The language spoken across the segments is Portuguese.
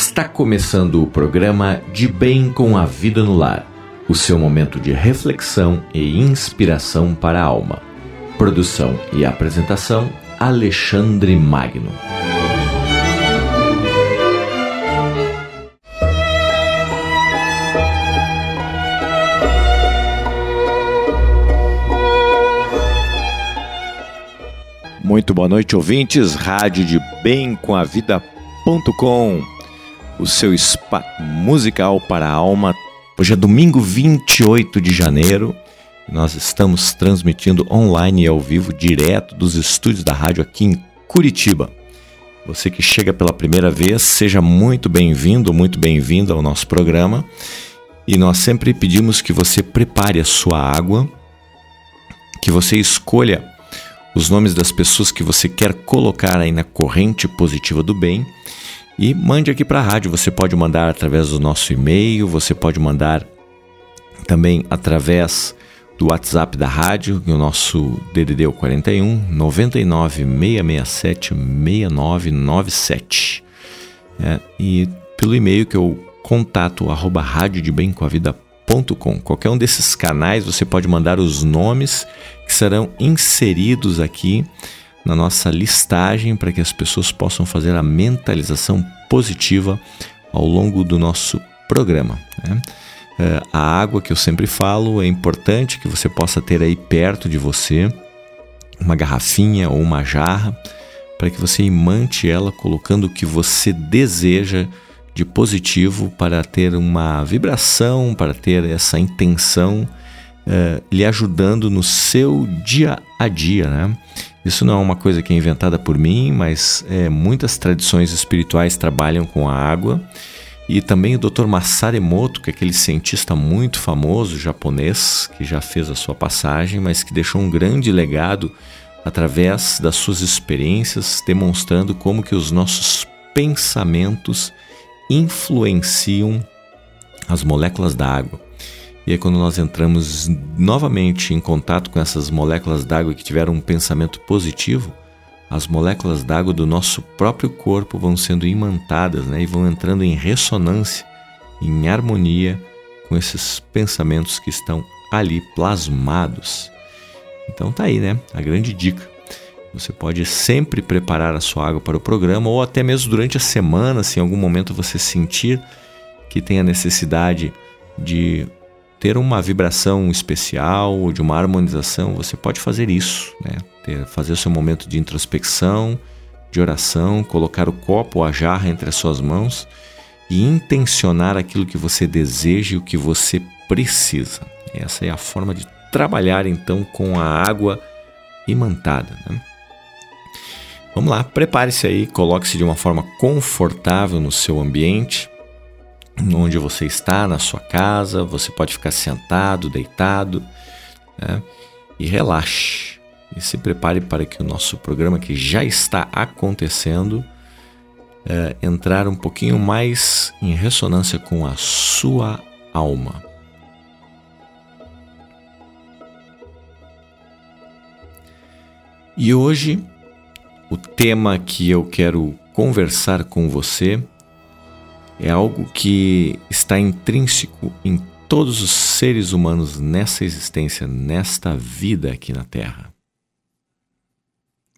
Está começando o programa De Bem com a Vida no Lar, o seu momento de reflexão e inspiração para a alma. Produção e apresentação Alexandre Magno. Muito boa noite, ouvintes. Rádio de Bem com a Vida.com, o seu spa musical para a alma. Hoje é domingo 28 de janeiro. Nós estamos transmitindo online e ao vivo, direto dos estúdios da rádio aqui em Curitiba. Você que chega pela primeira vez, seja muito bem-vindo, muito bem-vinda ao nosso programa. E nós sempre pedimos que você prepare a sua água, que você escolha os nomes das pessoas que você quer colocar aí na corrente positiva do bem e mande aqui para a rádio. Você pode mandar através do nosso e-mail, você pode mandar também através do WhatsApp da rádio, o nosso DDD é o 41 99 667 6997. É, e pelo e-mail que é o contato arroba rádio de bem com a vida com. Qualquer um desses canais você pode mandar os nomes que serão inseridos aqui na nossa listagem para que as pessoas possam fazer a mentalização positiva ao longo do nosso programa. Né? É, a água que eu sempre falo é importante que você possa ter aí perto de você uma garrafinha ou uma jarra para que você imante ela colocando o que você deseja de positivo para ter uma vibração, para ter essa intenção uh, lhe ajudando no seu dia a dia, né? Isso não é uma coisa que é inventada por mim, mas é, muitas tradições espirituais trabalham com a água. E também o Dr. Masaru Emoto, que é aquele cientista muito famoso japonês, que já fez a sua passagem, mas que deixou um grande legado através das suas experiências, demonstrando como que os nossos pensamentos influenciam as moléculas da água. E aí, quando nós entramos novamente em contato com essas moléculas d'água que tiveram um pensamento positivo, as moléculas d'água do nosso próprio corpo vão sendo imantadas né, e vão entrando em ressonância, em harmonia com esses pensamentos que estão ali plasmados. Então tá aí, né? A grande dica. Você pode sempre preparar a sua água para o programa ou até mesmo durante a semana, se em algum momento você sentir que tem a necessidade de ter uma vibração especial de uma harmonização, você pode fazer isso, né? Ter, fazer o seu momento de introspecção, de oração, colocar o copo ou a jarra entre as suas mãos e intencionar aquilo que você deseja e o que você precisa. Essa é a forma de trabalhar então com a água imantada. Né? Vamos lá, prepare-se aí, coloque-se de uma forma confortável no seu ambiente, onde você está, na sua casa, você pode ficar sentado, deitado, né? e relaxe. E se prepare para que o nosso programa, que já está acontecendo, é, entrar um pouquinho mais em ressonância com a sua alma. E hoje o tema que eu quero conversar com você é algo que está intrínseco em todos os seres humanos nessa existência, nesta vida aqui na Terra.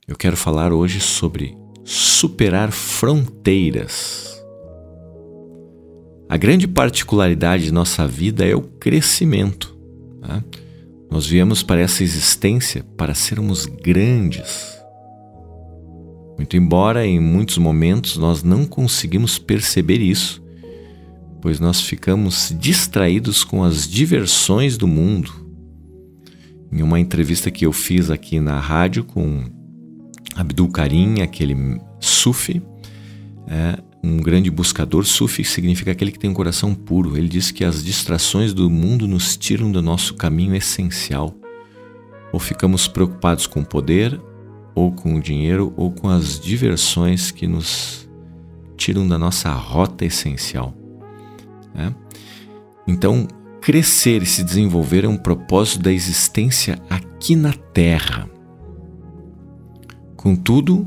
Eu quero falar hoje sobre superar fronteiras. A grande particularidade de nossa vida é o crescimento. Tá? Nós viemos para essa existência para sermos grandes muito embora em muitos momentos nós não conseguimos perceber isso, pois nós ficamos distraídos com as diversões do mundo. Em uma entrevista que eu fiz aqui na rádio com Abdul Karim, aquele sufi, é, um grande buscador, sufi significa aquele que tem um coração puro. Ele diz que as distrações do mundo nos tiram do nosso caminho essencial. Ou ficamos preocupados com o poder, ou com o dinheiro, ou com as diversões que nos tiram da nossa rota essencial. Né? Então, crescer e se desenvolver é um propósito da existência aqui na Terra. Contudo,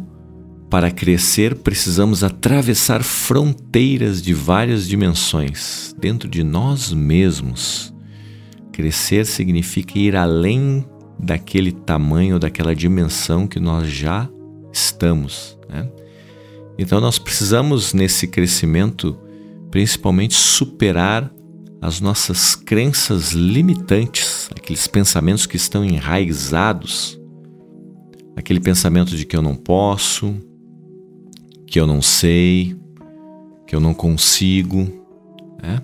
para crescer, precisamos atravessar fronteiras de várias dimensões dentro de nós mesmos. Crescer significa ir além daquele tamanho, daquela dimensão que nós já estamos. Né? Então, nós precisamos, nesse crescimento, principalmente superar as nossas crenças limitantes, aqueles pensamentos que estão enraizados, aquele pensamento de que eu não posso, que eu não sei, que eu não consigo. Né?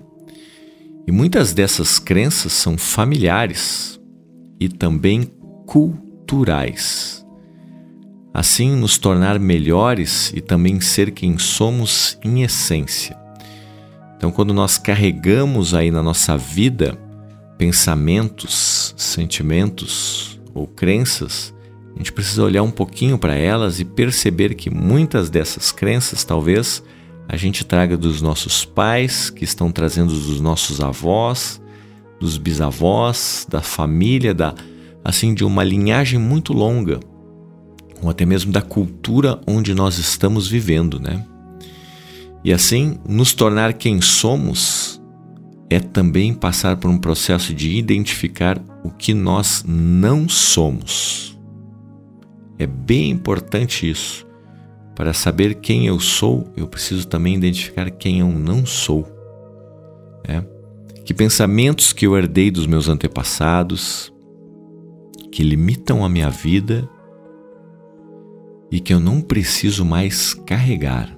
E muitas dessas crenças são familiares e também culturais. Assim, nos tornar melhores e também ser quem somos em essência. Então, quando nós carregamos aí na nossa vida pensamentos, sentimentos ou crenças, a gente precisa olhar um pouquinho para elas e perceber que muitas dessas crenças talvez a gente traga dos nossos pais, que estão trazendo dos nossos avós, dos bisavós, da família, da assim de uma linhagem muito longa, ou até mesmo da cultura onde nós estamos vivendo, né? E assim, nos tornar quem somos é também passar por um processo de identificar o que nós não somos. É bem importante isso. Para saber quem eu sou, eu preciso também identificar quem eu não sou. Que pensamentos que eu herdei dos meus antepassados, que limitam a minha vida e que eu não preciso mais carregar.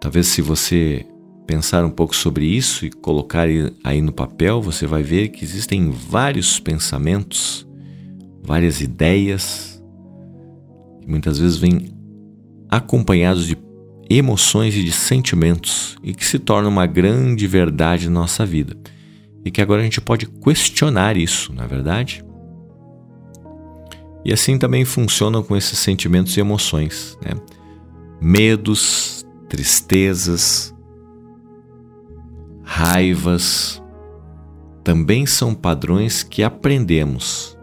Talvez se você pensar um pouco sobre isso e colocar aí no papel, você vai ver que existem vários pensamentos várias ideias, que muitas vezes vêm acompanhados de emoções e de sentimentos e que se tornam uma grande verdade na nossa vida. E que agora a gente pode questionar isso, não é verdade? E assim também funcionam com esses sentimentos e emoções, né? Medos, tristezas, raivas, também são padrões que aprendemos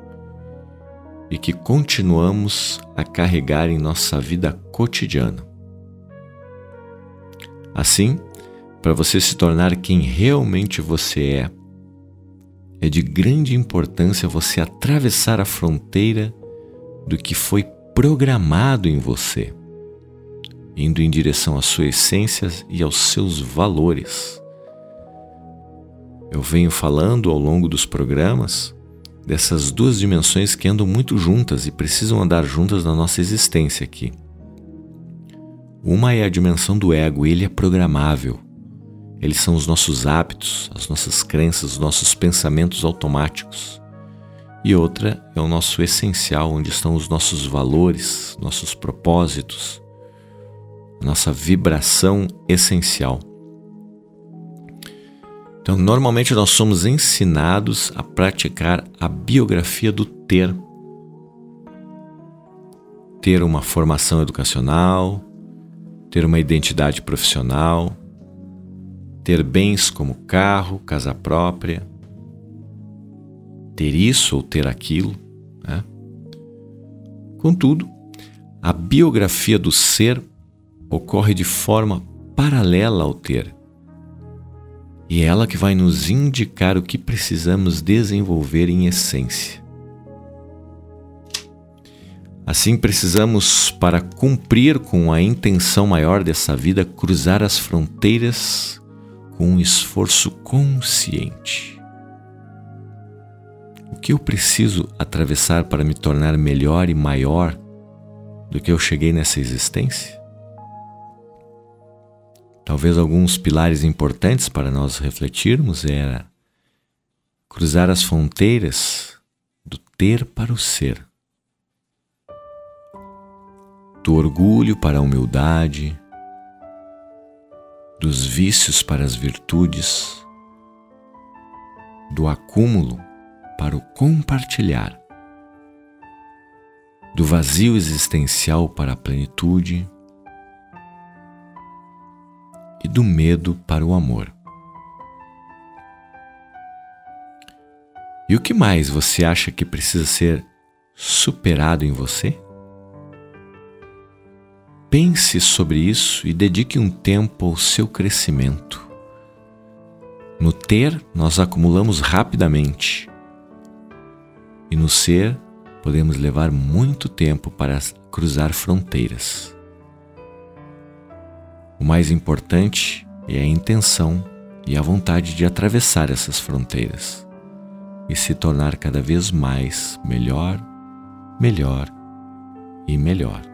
e que continuamos a carregar em nossa vida cotidiana. Assim, para você se tornar quem realmente você é, é de grande importância você atravessar a fronteira do que foi programado em você, indo em direção à sua essência e aos seus valores. Eu venho falando ao longo dos programas dessas duas dimensões que andam muito juntas e precisam andar juntas na nossa existência aqui. Uma é a dimensão do ego, ele é programável. Eles são os nossos hábitos, as nossas crenças, os nossos pensamentos automáticos. E outra é o nosso essencial, onde estão os nossos valores, nossos propósitos, nossa vibração essencial. Então, normalmente nós somos ensinados a praticar a biografia do ter. Ter uma formação educacional, ter uma identidade profissional, ter bens como carro, casa própria, ter isso ou ter aquilo. Né? Contudo, a biografia do ser ocorre de forma paralela ao ter e é ela que vai nos indicar o que precisamos desenvolver em essência. Assim, precisamos, para cumprir com a intenção maior dessa vida, cruzar as fronteiras com um esforço consciente. O que eu preciso atravessar para me tornar melhor e maior do que eu cheguei nessa existência? Talvez alguns pilares importantes para nós refletirmos era cruzar as fronteiras do ter para o ser, do orgulho para a humildade, dos vícios para as virtudes, do acúmulo para o compartilhar, do vazio existencial para a plenitude e do medo para o amor. E o que mais você acha que precisa ser superado em você? Pense sobre isso e dedique um tempo ao seu crescimento. No ter, nós acumulamos rapidamente, e no ser, podemos levar muito tempo para cruzar fronteiras. O mais importante é a intenção e a vontade de atravessar essas fronteiras e se tornar cada vez mais melhor, melhor e melhor.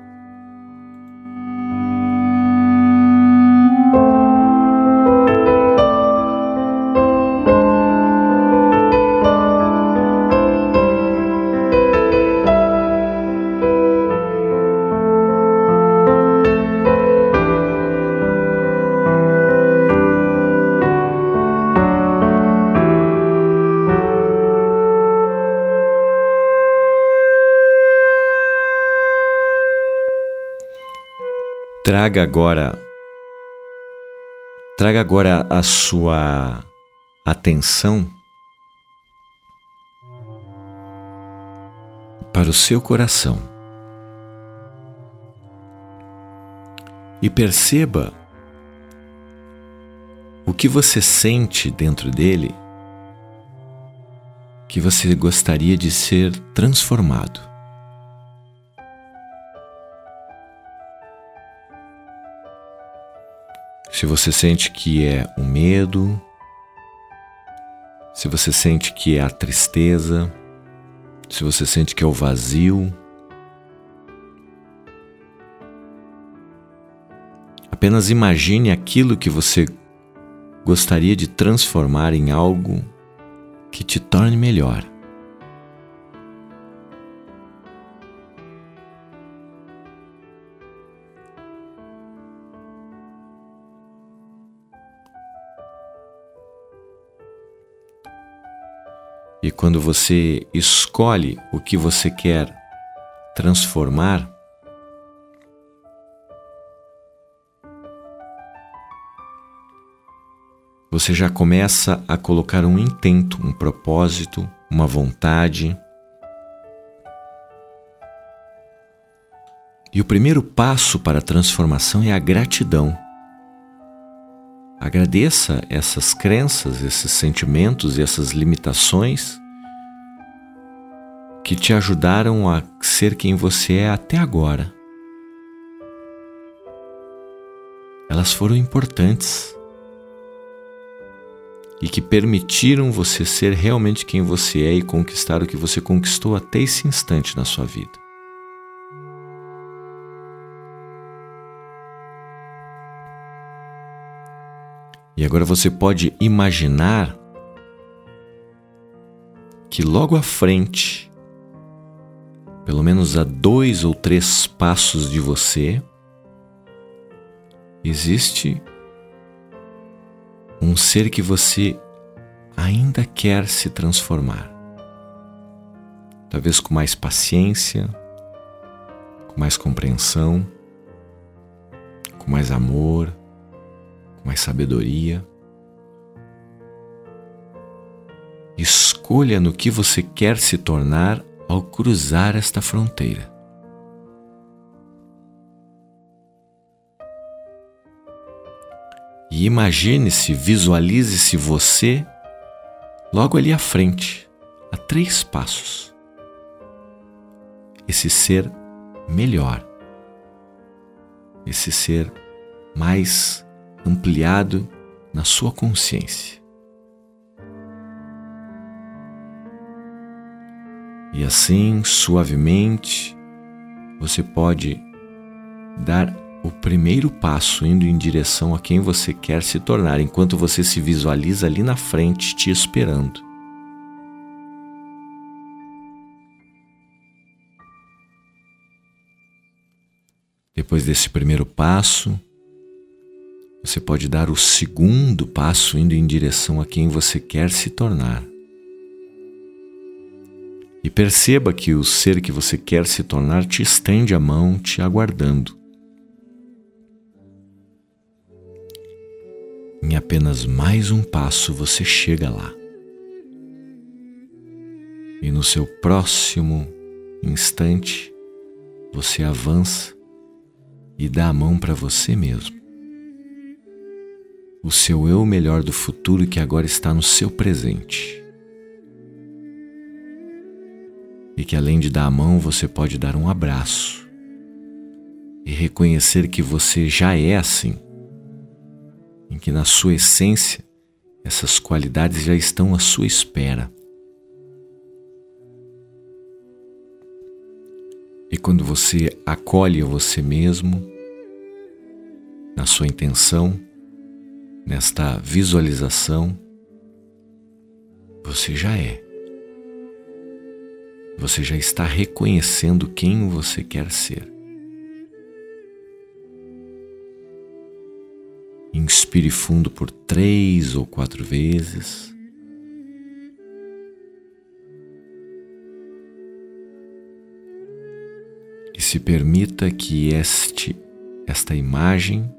Traga agora traga agora a sua atenção para o seu coração e perceba o que você sente dentro dele que você gostaria de ser transformado. Se você sente que é o medo, se você sente que é a tristeza, se você sente que é o vazio, apenas imagine aquilo que você gostaria de transformar em algo que te torne melhor. Quando você escolhe o que você quer transformar, você já começa a colocar um intento, um propósito, uma vontade. E o primeiro passo para a transformação é a gratidão. Agradeça essas crenças, esses sentimentos e essas limitações que te ajudaram a ser quem você é até agora. Elas foram importantes e que permitiram você ser realmente quem você é e conquistar o que você conquistou até esse instante na sua vida. E agora você pode imaginar que logo à frente, pelo menos a dois ou três passos de você, existe um ser que você ainda quer se transformar. Talvez com mais paciência, com mais compreensão, com mais amor, mais sabedoria. Escolha no que você quer se tornar ao cruzar esta fronteira. E imagine-se, visualize-se você logo ali à frente, a três passos. Esse ser melhor, esse ser mais ampliado na sua consciência. E assim, suavemente, você pode dar o primeiro passo indo em direção a quem você quer se tornar, enquanto você se visualiza ali na frente te esperando. Depois desse primeiro passo, você pode dar o segundo passo indo em direção a quem você quer se tornar. E perceba que o ser que você quer se tornar te estende a mão, te aguardando. Em apenas mais um passo você chega lá. E no seu próximo instante você avança e dá a mão para você mesmo. O seu eu melhor do futuro que agora está no seu presente. E que além de dar a mão, você pode dar um abraço e reconhecer que você já é assim, em que na sua essência essas qualidades já estão à sua espera. E quando você acolhe você mesmo, na sua intenção, nesta visualização, você já é. Você já está reconhecendo quem você quer ser. Inspire fundo por três ou quatro vezes. E se permita que este, esta imagem,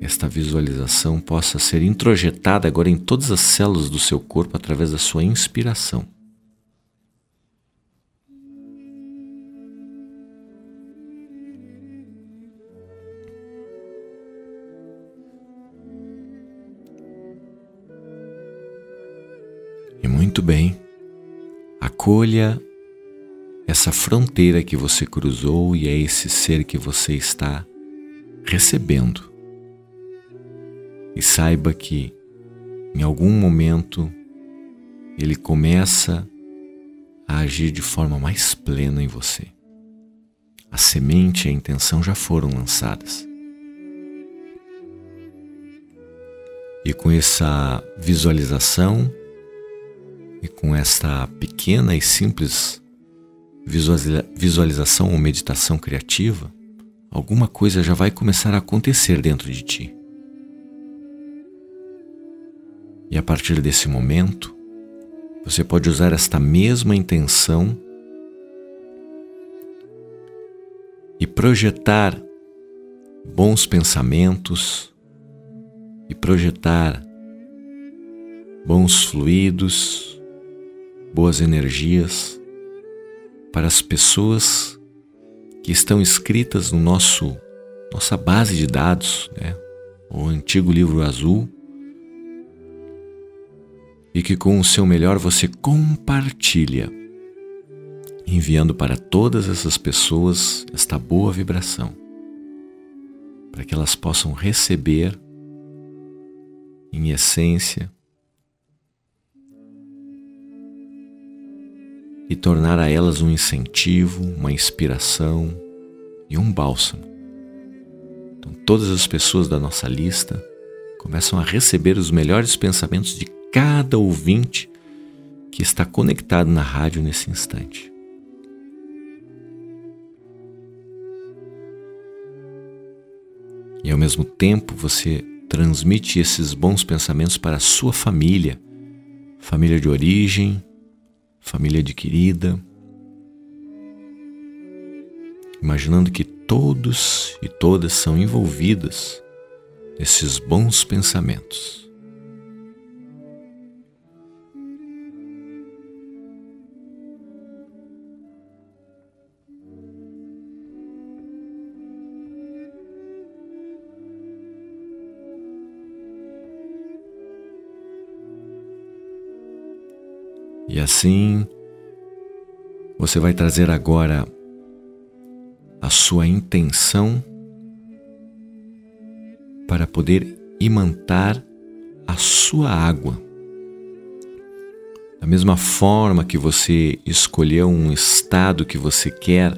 esta visualização possa ser introjetada agora em todas as células do seu corpo através da sua inspiração. Muito bem, acolha essa fronteira que você cruzou e é esse ser que você está recebendo. E saiba que em algum momento ele começa a agir de forma mais plena em você. A semente e a intenção já foram lançadas. E com essa visualização e com esta pequena e simples visualização ou meditação criativa, alguma coisa já vai começar a acontecer dentro de ti. E a partir desse momento, você pode usar esta mesma intenção e projetar bons pensamentos e projetar bons fluidos, boas energias para as pessoas que estão escritas no nosso nossa base de dados, né? o antigo livro azul, e que com o seu melhor você compartilha, enviando para todas essas pessoas esta boa vibração, para que elas possam receber, em essência, e tornar a elas um incentivo, uma inspiração e um bálsamo. Então, todas as pessoas da nossa lista começam a receber os melhores pensamentos de cada ouvinte que está conectado na rádio nesse instante. E ao mesmo tempo você transmite esses bons pensamentos para a sua família, família de origem, família adquirida, imaginando que todos e todas são envolvidas nesses bons pensamentos. E assim, você vai trazer agora a sua intenção para poder imantar a sua água. Da mesma forma que você escolheu um estado que você quer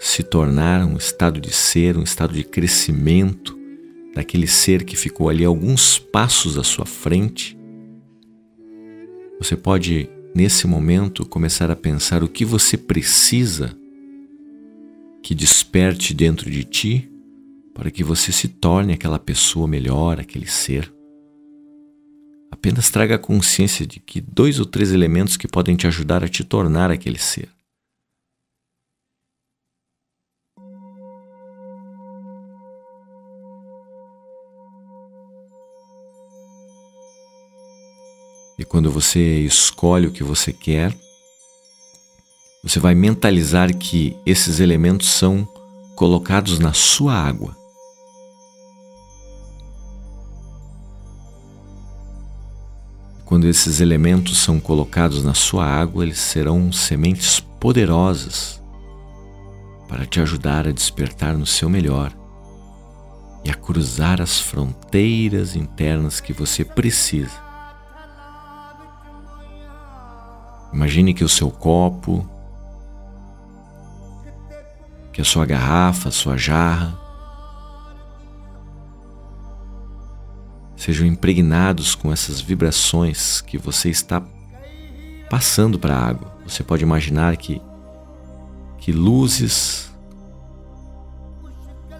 se tornar, um estado de ser, um estado de crescimento daquele ser que ficou ali alguns passos à sua frente, você pode nesse momento, começar a pensar o que você precisa que desperte dentro de ti para que você se torne aquela pessoa melhor, aquele ser. Apenas traga a consciência de que dois ou três elementos que podem te ajudar a te tornar aquele ser. quando você escolhe o que você quer, você vai mentalizar que esses elementos são colocados na sua água. Quando esses elementos são colocados na sua água, eles serão sementes poderosas para te ajudar a despertar no seu melhor e a cruzar as fronteiras internas que você precisa Imagine que o seu copo, que a sua garrafa, a sua jarra, sejam impregnados com essas vibrações que você está passando para a água. Você pode imaginar que, que luzes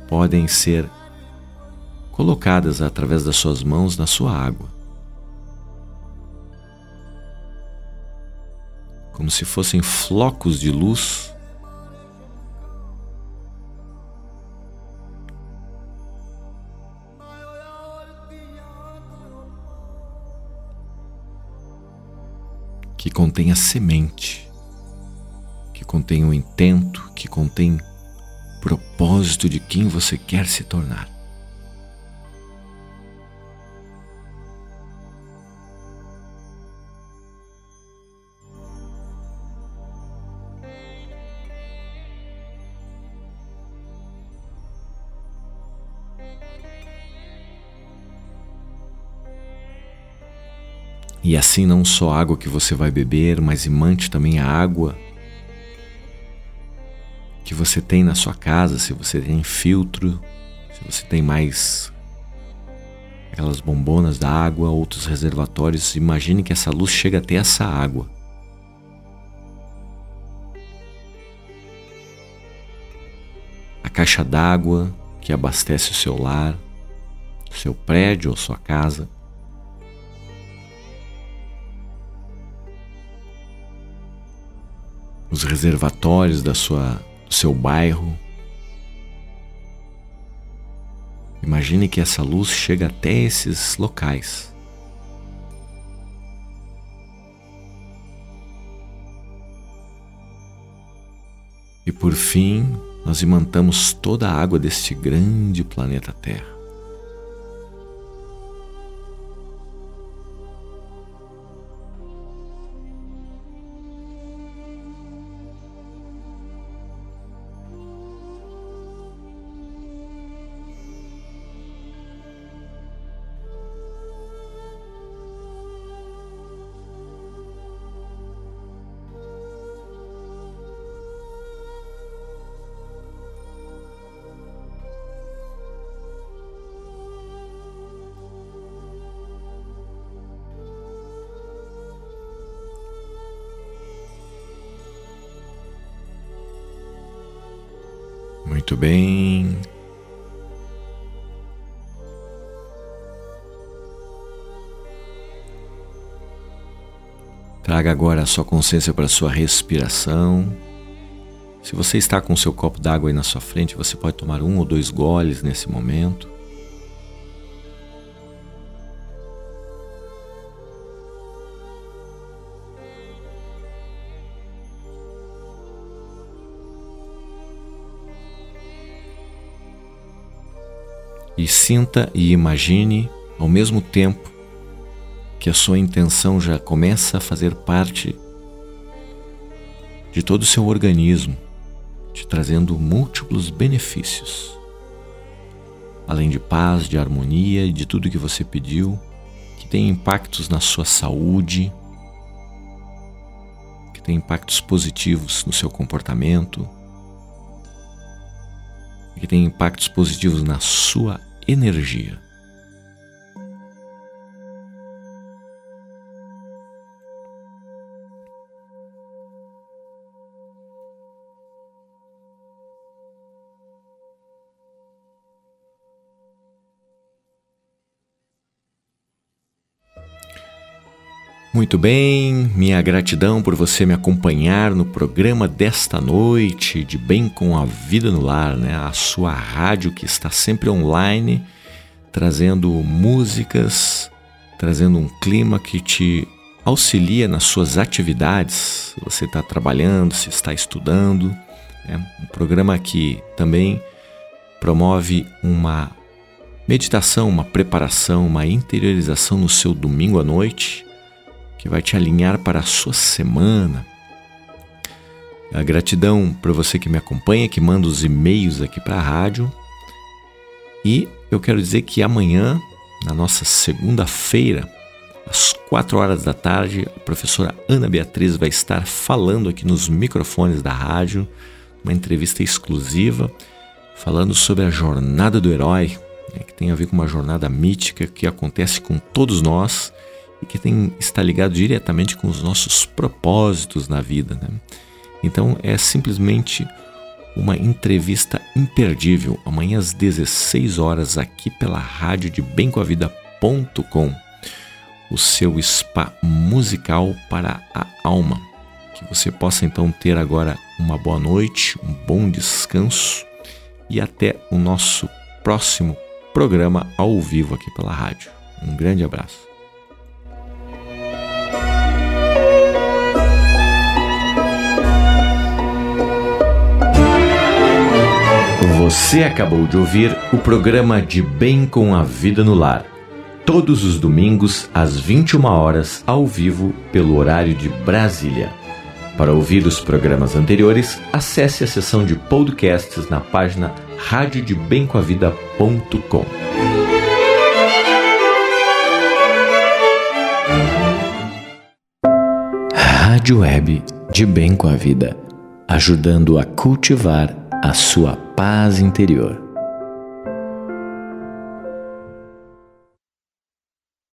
podem ser colocadas através das suas mãos na sua água. Como se fossem flocos de luz que contém a semente, que contém o intento, que contém propósito de quem você quer se tornar. E assim não só a água que você vai beber, mas imante também a água que você tem na sua casa, se você tem filtro, se você tem mais aquelas bombonas da água, outros reservatórios, imagine que essa luz chega até essa água. A caixa d'água que abastece o seu lar, seu prédio ou sua casa. Os reservatórios da sua, do seu bairro. Imagine que essa luz chega até esses locais. E por fim, nós imantamos toda a água deste grande planeta Terra. Muito bem. Traga agora a sua consciência para a sua respiração. Se você está com o seu copo d'água aí na sua frente, você pode tomar um ou dois goles nesse momento. Sinta e imagine ao mesmo tempo que a sua intenção já começa a fazer parte de todo o seu organismo, te trazendo múltiplos benefícios. Além de paz, de harmonia e de tudo que você pediu, que tem impactos na sua saúde, que tem impactos positivos no seu comportamento, que tem impactos positivos na sua energia. Muito bem, minha gratidão por você me acompanhar no programa desta noite de Bem com a Vida no Lar, né? A sua rádio que está sempre online, trazendo músicas, trazendo um clima que te auxilia nas suas atividades. Você está trabalhando, se está estudando, é um programa que também promove uma meditação, uma preparação, uma interiorização no seu domingo à noite que vai te alinhar para a sua semana. A gratidão para você que me acompanha, que manda os e-mails aqui para a rádio. E eu quero dizer que amanhã, na nossa segunda-feira, às quatro horas da tarde, a professora Ana Beatriz vai estar falando aqui nos microfones da rádio, uma entrevista exclusiva, falando sobre a jornada do herói, né, que tem a ver com uma jornada mítica que acontece com todos nós e que tem, está ligado diretamente com os nossos propósitos na vida. Né? Então é simplesmente uma entrevista imperdível amanhã às 16 horas aqui pela rádio de bemcoavida.com, o seu spa musical para a alma. Que você possa então ter agora uma boa noite, um bom descanso e até o nosso próximo programa ao vivo aqui pela rádio. Um grande abraço. Você acabou de ouvir o programa De Bem com a Vida no Lar. Todos os domingos, às 21 horas, ao vivo, pelo horário de Brasília. Para ouvir os programas anteriores, acesse a seção de podcasts na página radiodebemcoavida.com. Rádio Web de Bem com a Vida, ajudando a cultivar a sua paz interior.